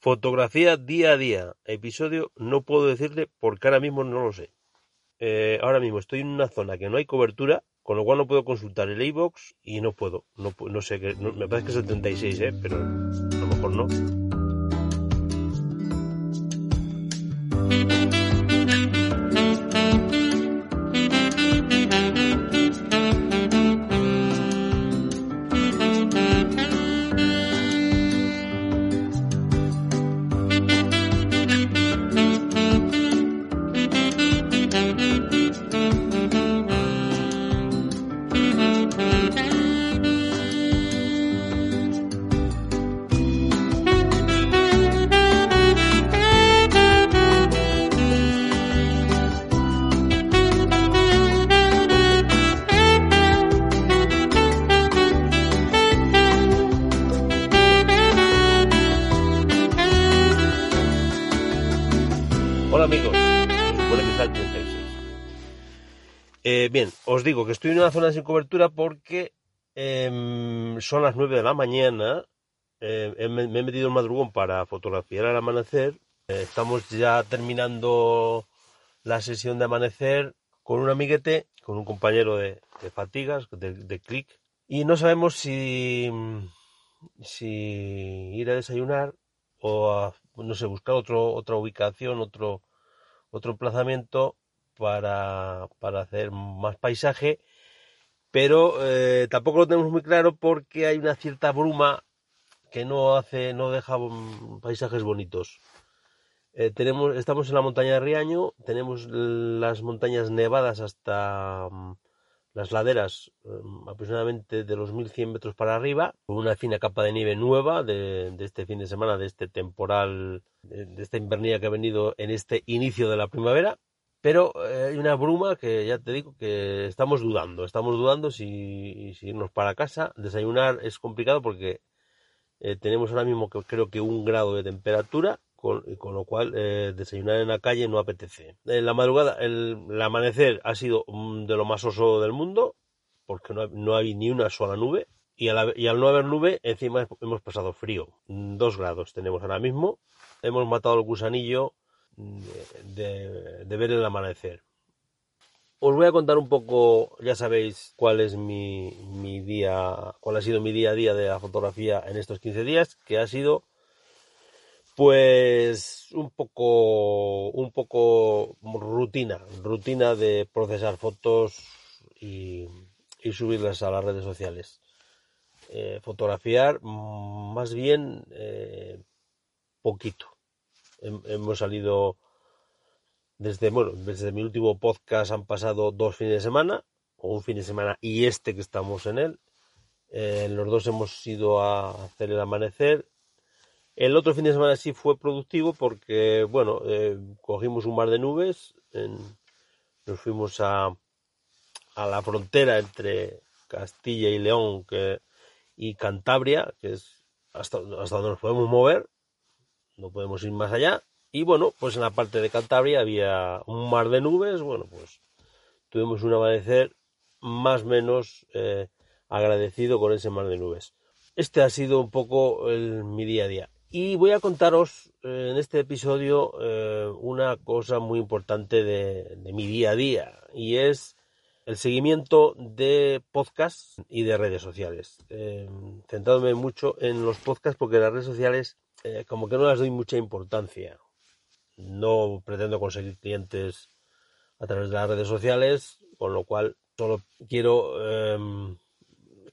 Fotografía día a día. Episodio no puedo decirle porque ahora mismo no lo sé. Eh, ahora mismo estoy en una zona que no hay cobertura, con lo cual no puedo consultar el iBox y no puedo. No, no sé, que, me parece que es el 36, ¿eh? pero a lo mejor no. Os digo que estoy en una zona sin cobertura porque em, son las 9 de la mañana. Eh, me, he metido el madrugón para fotografiar el amanecer. Eh, estamos ya terminando la sesión de amanecer con un amiguete, con un compañero de, fatigas, de, de clic. Y no sabemos si, si ir a desayunar o no sé, buscar otro, otra ubicación, otro, otro emplazamiento para, para hacer más paisaje, pero eh, tampoco lo tenemos muy claro porque hay una cierta bruma que no hace, no deja paisajes bonitos. Eh, tenemos, estamos en la montaña de Riaño, tenemos las montañas nevadas hasta mm, las laderas mm, aproximadamente de los 1100 metros para arriba, con una fina capa de nieve nueva de, este fin de semana, de este temporal, de, de esta invernía que ha venido en este inicio de la primavera. Pero eh, hay una bruma que ya te digo que estamos dudando, estamos dudando si, irnos para casa. Desayunar es complicado porque eh, tenemos ahora mismo creo que un grado de temperatura, con, lo cual eh, desayunar en la calle no apetece. En la madrugada, el, amanecer ha sido de lo más oso del mundo, porque no, no hay ni una sola nube. Y, y al no haber nube, encima hemos pasado frío. Dos grados tenemos ahora mismo. Hemos matado el gusanillo de, ver el amanecer. Os voy a contar un poco, ya sabéis cuál es mi, mi, día, cuál ha sido mi día a día de la fotografía en estos 15 días, que ha sido pues un poco un poco rutina, rutina de procesar fotos y, subirlas a las redes sociales. Eh, fotografiar más bien eh, poquito hemos salido desde, bueno, desde mi último podcast han pasado dos fines de semana, o un fin de semana y este que estamos en él. Eh, los dos hemos ido a hacer el amanecer. El otro fin de semana sí fue productivo porque, bueno, eh, cogimos un mar de nubes, nos fuimos a, a la frontera entre Castilla y León que, y Cantabria, que es hasta, hasta donde nos podemos mover, no podemos ir más allá. Y bueno, pues en la parte de Cantabria había un mar de nubes, bueno, pues tuvimos un amanecer más o menos eh, agradecido con ese mar de nubes. Este ha sido un poco mi día a día. Y voy a contaros eh, en este episodio eh, una cosa muy importante de, de, mi día a día y es el seguimiento de podcasts y de redes sociales. centrándome mucho en los podcasts porque las redes sociales eh, como que no les doy mucha importancia. No pretendo conseguir clientes a través de las redes sociales, con lo cual solo quiero em,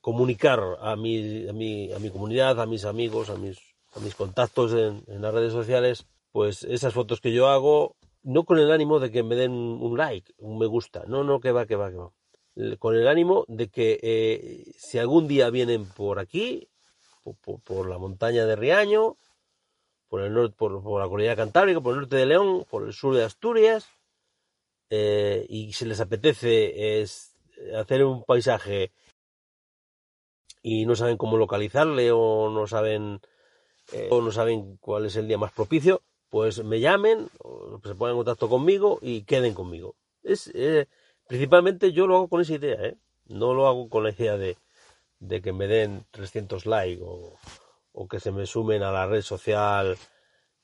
comunicar a mi, a, mi, a mi comunidad, a mis amigos, a mis, a mis contactos en, las redes sociales, pues esas fotos que yo hago, no con el ánimo de que me den un like, un me gusta, no, no, que va, que va, que va. Con el ánimo de que eh, si algún día vienen por aquí, por la montaña de Riaño, por el norte, por, la cordillera cantábrica, por el norte de León, por el sur de Asturias, eh, y si les apetece es hacer un paisaje y no saben cómo localizarle o no saben eh, o no saben cuál es el día más propicio, pues me llamen, o se pongan en contacto conmigo y queden conmigo. Es eh, principalmente yo lo hago con esa idea, no lo hago con la idea de, de que me den 300 likes o, o que se me sumen a la red social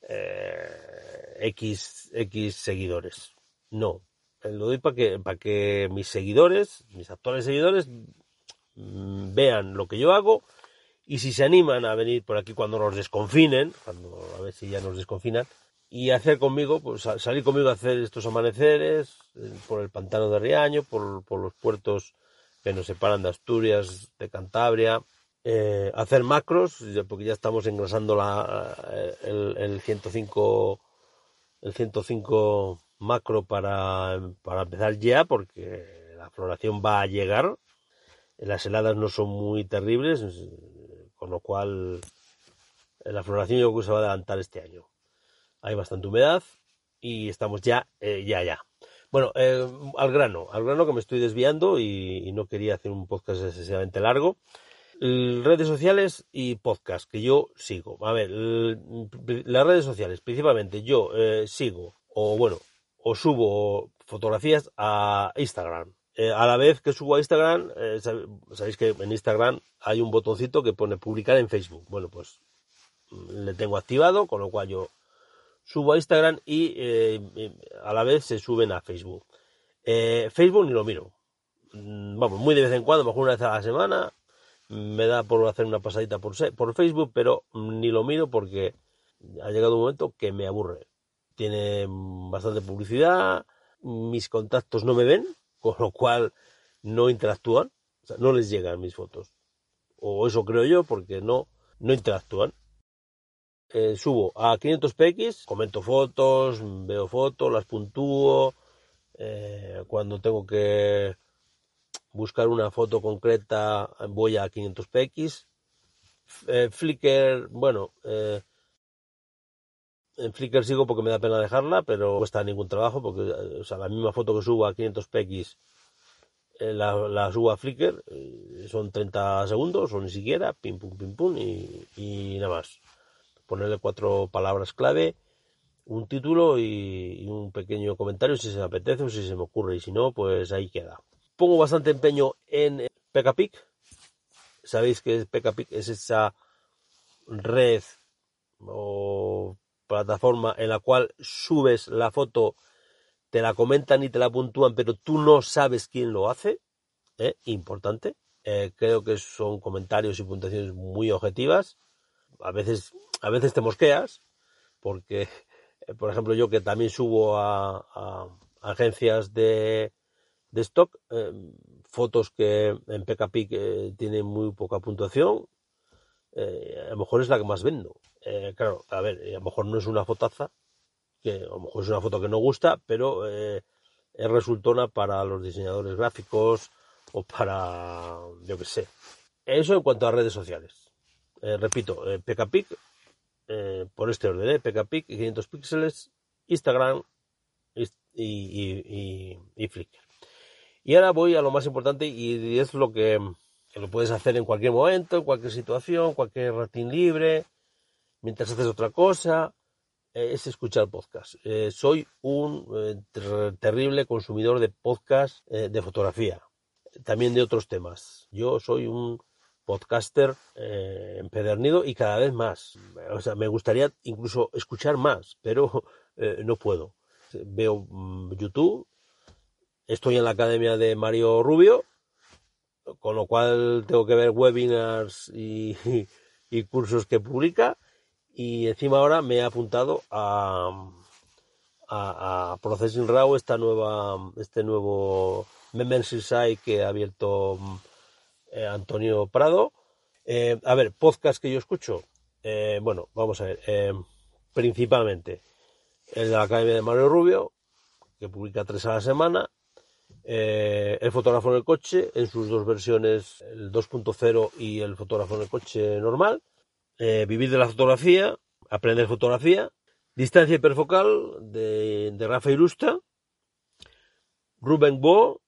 eh, X, X seguidores. No. Lo doy para que, que mis seguidores, mis actuales seguidores, mm, vean lo que yo hago y si se animan a venir por aquí cuando nos desconfinen, cuando a ver si ya nos desconfinan, y hacer conmigo, pues salir conmigo a hacer estos amaneceres eh, por el pantano de Riaño, por, por los puertos que nos separan de Asturias, de Cantabria, eh, hacer macros, porque ya estamos engrasando la, eh, el, el 105 el 105 macro para, para empezar ya, porque la floración va a llegar. Las heladas no son muy terribles, con lo cual la floración yo creo que se va a adelantar este año. Hay bastante humedad y estamos ya, eh, ya, ya. Bueno, al grano, al grano que me estoy desviando y, y no quería hacer un podcast excesivamente largo redes sociales y podcast que yo sigo. A ver, las redes sociales, principalmente yo eh, sigo, o bueno, o subo fotografías a Instagram. Eh, a la vez que subo a Instagram, eh, sabéis que en Instagram hay un botoncito que pone publicar en Facebook. Bueno, pues le tengo activado, con lo cual yo subo a Instagram y a la vez se suben a Facebook. Facebook ni lo miro. Mm, vamos, muy de vez en cuando, mejor una vez a la semana, me da por hacer una pasadita por, por Facebook, pero ni lo miro porque ha llegado un momento que me aburre. Tiene bastante publicidad, mis contactos no me ven, con lo cual no interactúan, o sea, no les llegan mis fotos. O eso creo yo, porque no, no interactúan. Eh, subo a 500px, comento fotos, veo fotos, las puntúo. Eh, cuando tengo que buscar una foto concreta voy a 500px. Eh, Flickr, bueno, eh, en Flickr sigo porque me da pena dejarla, pero no cuesta ningún trabajo porque eh, o sea, la misma foto que subo a 500px la, subo a Flickr, son 30 segundos o ni siquiera, pim pum pim pum y, nada más. Ponerle cuatro palabras clave, un título y, y un pequeño comentario si se me apetece o si se me ocurre y si no, pues ahí queda pongo bastante empeño en PKPIC. Sabéis que PKPIC es esa red o plataforma en la cual subes la foto, te la comentan y te la puntúan, pero tú no sabes quién lo hace. ¿eh? Importante. Eh, creo que son comentarios y puntuaciones muy objetivas. A veces, a veces te mosqueas, porque, eh, por ejemplo, yo que también subo a agencias de, de stock, eh, fotos que en PKP eh, tienen muy poca puntuación, eh, a lo mejor es la que más vendo. claro, a ver, a lo mejor no es una fotaza, que a lo mejor es una foto que no gusta, pero es resultona para los diseñadores gráficos o para, yo qué sé. Eso en cuanto a redes sociales. repito, PKPIC, por este orden, PKPIC, 500 píxeles, Instagram y, y, y Flickr. Y ahora voy a lo más importante y es lo que, lo puedes hacer en cualquier momento, en cualquier situación, cualquier ratín libre, mientras haces otra cosa, eh, es escuchar podcast. Eh, soy un eh, terrible consumidor de podcast de fotografía, también de otros temas. Yo soy un podcaster empedernido y cada vez más. O sea, me gustaría incluso escuchar más, pero no puedo. Veo mm, YouTube, Estoy en la academia de Mario Rubio, con lo cual tengo que ver webinars y, cursos que publica. Y encima ahora me he apuntado a, a, Processing Raw, esta nueva, este nuevo membership site que ha abierto eh, Antonio Prado. Eh, a ver, podcast que yo escucho. Eh, bueno, vamos a ver. principalmente el de la Academia de Mario Rubio, que publica tres a la semana. Eh, el fotógrafo en el coche en sus dos versiones, el 2.0 y el fotógrafo en el coche normal. Eh, vivir de la fotografía, aprender fotografía. Distancia hiperfocal de, Rafa Irusta. Rubén Bo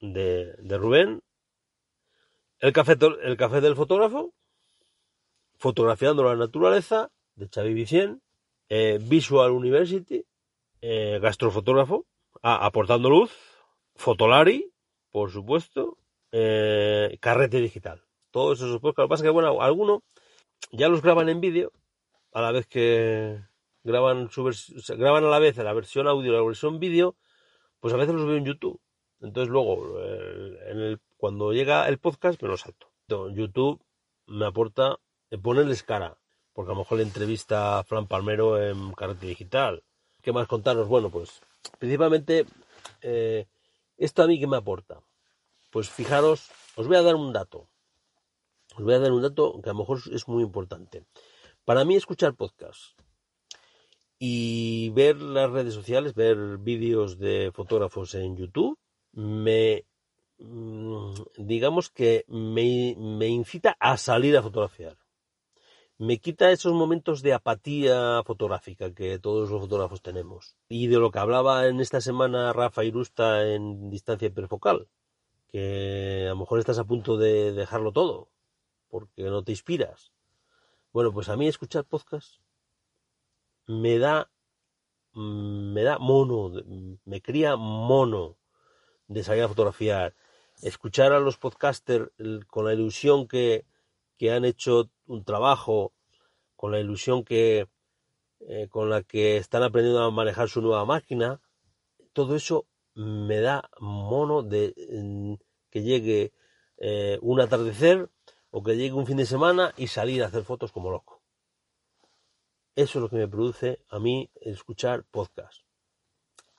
de, de Rubén. El café, el café del fotógrafo. Fotografiando la naturaleza de Xavi Vicien. Eh, Visual University. gastrofotógrafo aportando luz, Fotolari, por supuesto, eh, Carrete Digital. Todos esos podcasts. Lo que pasa es que, bueno, algunos ya los graban en vídeo, a la vez que graban su graban a la vez la versión audio y la versión vídeo, pues a veces los veo en YouTube. Entonces luego, en el, cuando llega el podcast, me lo salto. YouTube me aporta ponerles cara, porque a lo mejor le entrevista a Fran Palmero en Carácter Digital. ¿Qué más contaros? Bueno, pues principalmente eh, esto a mí que me aporta. Pues fijaros, os voy a dar un dato. Os voy a dar un dato que a lo mejor es muy importante. Para mí escuchar podcast y ver las redes sociales, ver vídeos de fotógrafos en YouTube, me mm, digamos que me, me incita a salir a fotografiar me quita esos momentos de apatía fotográfica que todos los fotógrafos tenemos. Y de lo que hablaba en esta semana Rafa Irusta en distancia hiperfocal, que a lo mejor estás a punto de dejarlo todo, porque no te inspiras. Bueno, pues a mí escuchar podcast me da me da mono, me cría mono de salir a fotografiar, escuchar a los podcasters con la ilusión que, que han hecho un trabajo, con la ilusión que eh, con la que están aprendiendo a manejar su nueva máquina, todo eso me da mono de mm, que llegue eh, un atardecer o que llegue un fin de semana y salir a hacer fotos como loco. Eso es lo que me produce a mí escuchar podcast.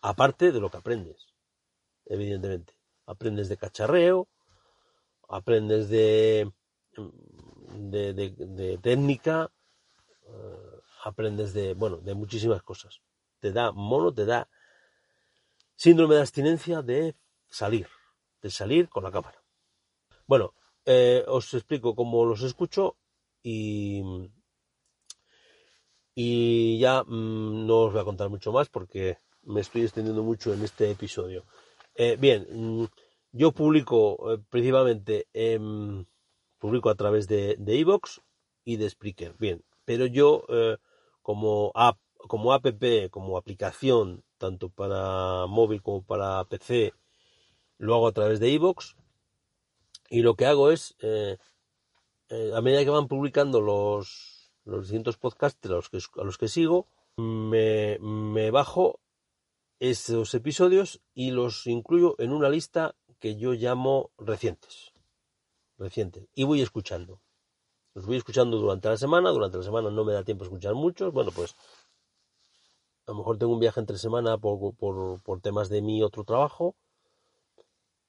Aparte de lo que aprendes, evidentemente. Aprendes de cacharreo, aprendes de, de, técnica, eh, aprendes de, bueno, de muchísimas cosas. Te da mono, te da síndrome de abstinencia de salir, de salir con la cámara. Bueno, eh, os explico cómo los escucho y, y ya mm, no os voy a contar mucho más porque me estoy extendiendo mucho en este episodio. Eh, bien, mm, yo publico principalmente en publico a través de Evox y de Spreaker. Bien, pero yo eh, como app, como app, como aplicación, tanto para móvil como para PC, lo hago a través de Evox y lo que hago es, eh, eh, a medida que van publicando los, los distintos podcasts a los que, a los que sigo, me, me bajo esos episodios y los incluyo en una lista que yo llamo recientes reciente y voy escuchando. Los voy escuchando durante la semana, durante la semana no me da tiempo a escuchar muchos, bueno pues a lo mejor tengo un viaje entre semana por, por, temas de mi otro trabajo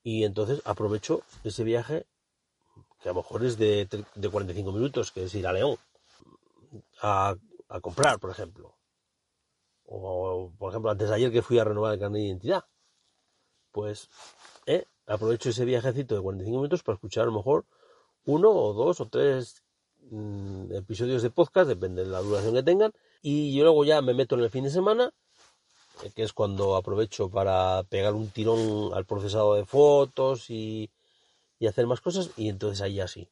y entonces aprovecho ese viaje que a lo mejor es de, de 45 minutos, que es ir a León, a, a comprar, por ejemplo. O, por ejemplo, antes de ayer que fui a renovar el carnet de identidad. Pues, ¿eh? Aprovecho ese viajecito de 45 minutos para escuchar a lo mejor uno o dos o tres mm, episodios de podcast, depende de la duración que tengan, y yo luego ya me meto en el fin de semana, eh, que es cuando aprovecho para pegar un tirón al procesado de fotos y, hacer más cosas, y entonces ahí así,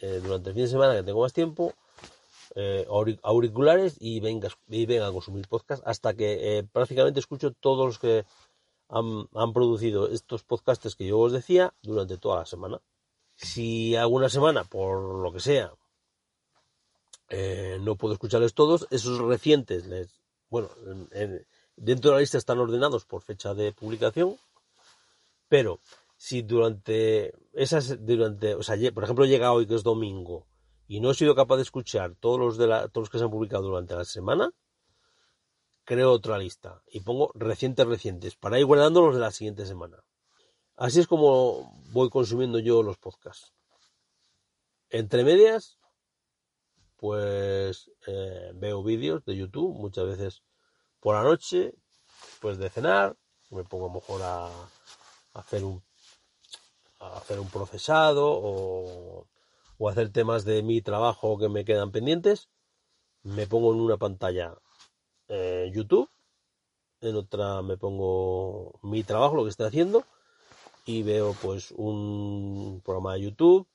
eh, durante el fin de semana que tengo más tiempo, eh, auriculares y venga, y venga a consumir podcast hasta que prácticamente escucho todos los que han, producido estos podcasts que yo os decía durante toda la semana. Si alguna semana, por lo que sea, eh, no puedo escucharles todos, esos recientes, les, bueno, dentro de la lista están ordenados por fecha de publicación, pero si durante esas, durante, o sea, por ejemplo, llega hoy que es domingo y no he sido capaz de escuchar todos los de la, todos los que se han publicado durante la semana, creo otra lista y pongo recientes recientes para ir guardándolos de la siguiente semana. Así es como voy consumiendo yo los podcasts. Entre medias, pues eh, veo vídeos de YouTube muchas veces por la noche, después de cenar, me pongo a lo mejor a, hacer un a hacer un procesado o, o hacer temas de mi trabajo que me quedan pendientes, me pongo en una pantalla eh, YouTube, en otra me pongo mi trabajo, lo que estoy haciendo, y veo pues un programa de YouTube,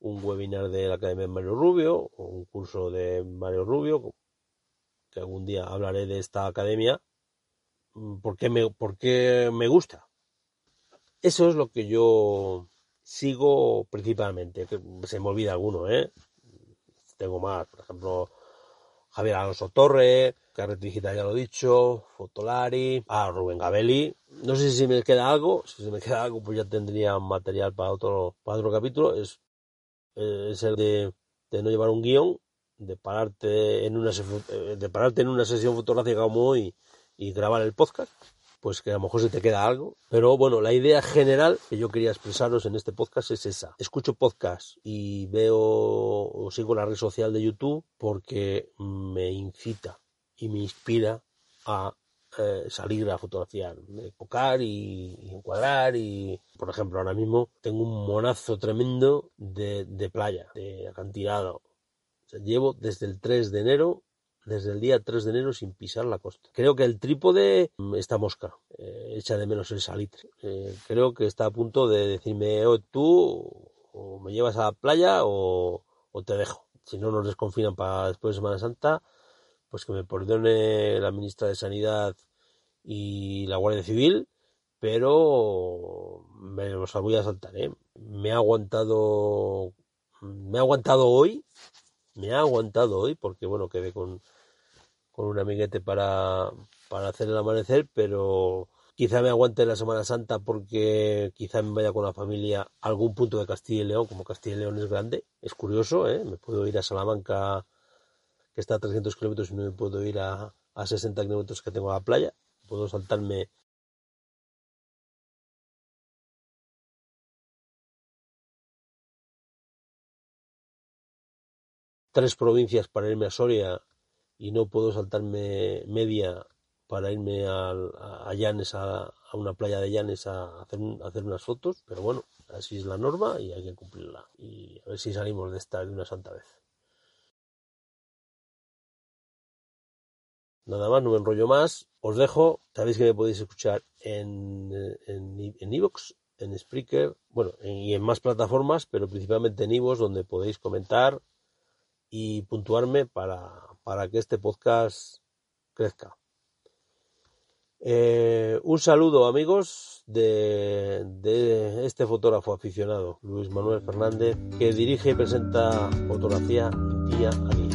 un webinar de la Academia de Mario Rubio, un curso de Mario Rubio, que algún día hablaré de esta academia, mm, porque me, porque me gusta. Eso es lo que yo sigo principalmente, que se me olvida alguno, ¿eh? Tengo más, por ejemplo, Javier Alonso Torre, Carret Digital ya lo he dicho, Fotolari, a Rubén Gabelli. No sé si me queda algo, si se me queda algo pues ya tendría material para otro, para otro capítulo. Es, es el de, de no llevar un guion, de pararte en una de pararte en una sesión fotográfica como hoy y grabar el podcast pues que a lo mejor se te queda algo. Pero bueno, la idea general que yo quería expresaros en este podcast es esa. Escucho podcast y veo o sigo la red social de YouTube porque me incita y me inspira a eh, salir a fotografiar, enfocar y, y, encuadrar y, por ejemplo, ahora mismo tengo un monazo tremendo de, playa, de acantilado. O llevo desde el 3 de enero desde el día 3 de enero sin pisar la costa. Creo que el trípode mm, está mosca, eh, echa de menos el salitre. Eh, creo que está a punto de decirme, oh, tú o me llevas a la playa o, o te dejo. Si no nos desconfinan para después de Semana Santa, pues que me perdone la ministra de Sanidad y la Guardia Civil, pero me los voy a saltar, ¿eh? Me ha aguantado, me ha aguantado hoy me ha aguantado hoy porque bueno quedé con, con un amiguete para, para hacer el amanecer, pero quizá me aguante la Semana Santa porque quizá me vaya con la familia a algún punto de Castilla y León, como Castilla y León es grande, es curioso, ¿eh? me puedo ir a Salamanca que está a 300 kilómetros y no me puedo ir a, a 60 kilómetros que tengo a la playa, puedo saltarme tres provincias para irme a Soria y no puedo saltarme media para irme a, a Llanes, a, a, una playa de Llanes a hacer, a hacer unas fotos, pero bueno, así es la norma y hay que cumplirla. Y a ver si salimos de esta de una santa vez. Nada más, no me enrollo más. Os dejo. Sabéis que me podéis escuchar en en en Evox, en Spreaker, bueno, en, y en más plataformas, pero principalmente en Evox, donde podéis comentar, y puntuarme para, para que este podcast crezca. Eh, un saludo amigos de, de, este fotógrafo aficionado, Luis Manuel Fernández, que dirige y presenta fotografía día a día.